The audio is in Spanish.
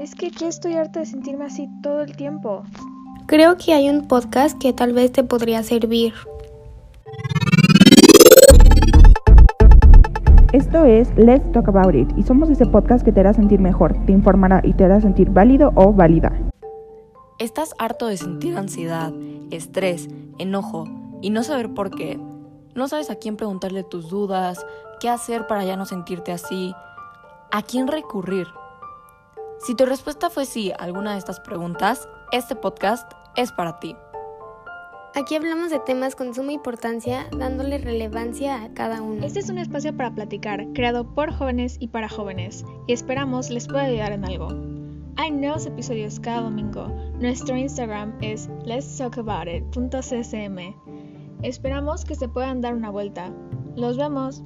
Es que ya estoy harta de sentirme así todo el tiempo. Creo que hay un podcast que tal vez te podría servir. Esto es Let's Talk About It y somos ese podcast que te hará sentir mejor, te informará y te hará sentir válido o válida. ¿Estás harto de sentir ansiedad, estrés, enojo y no saber por qué? ¿No sabes a quién preguntarle tus dudas? ¿Qué hacer para ya no sentirte así? ¿A quién recurrir? Si tu respuesta fue sí a alguna de estas preguntas, este podcast es para ti. Aquí hablamos de temas con suma importancia, dándole relevancia a cada uno. Este es un espacio para platicar, creado por jóvenes y para jóvenes, y esperamos les pueda ayudar en algo. Hay nuevos episodios cada domingo. Nuestro Instagram es letstalkaboutit.csm. Esperamos que se puedan dar una vuelta. ¡Los vemos!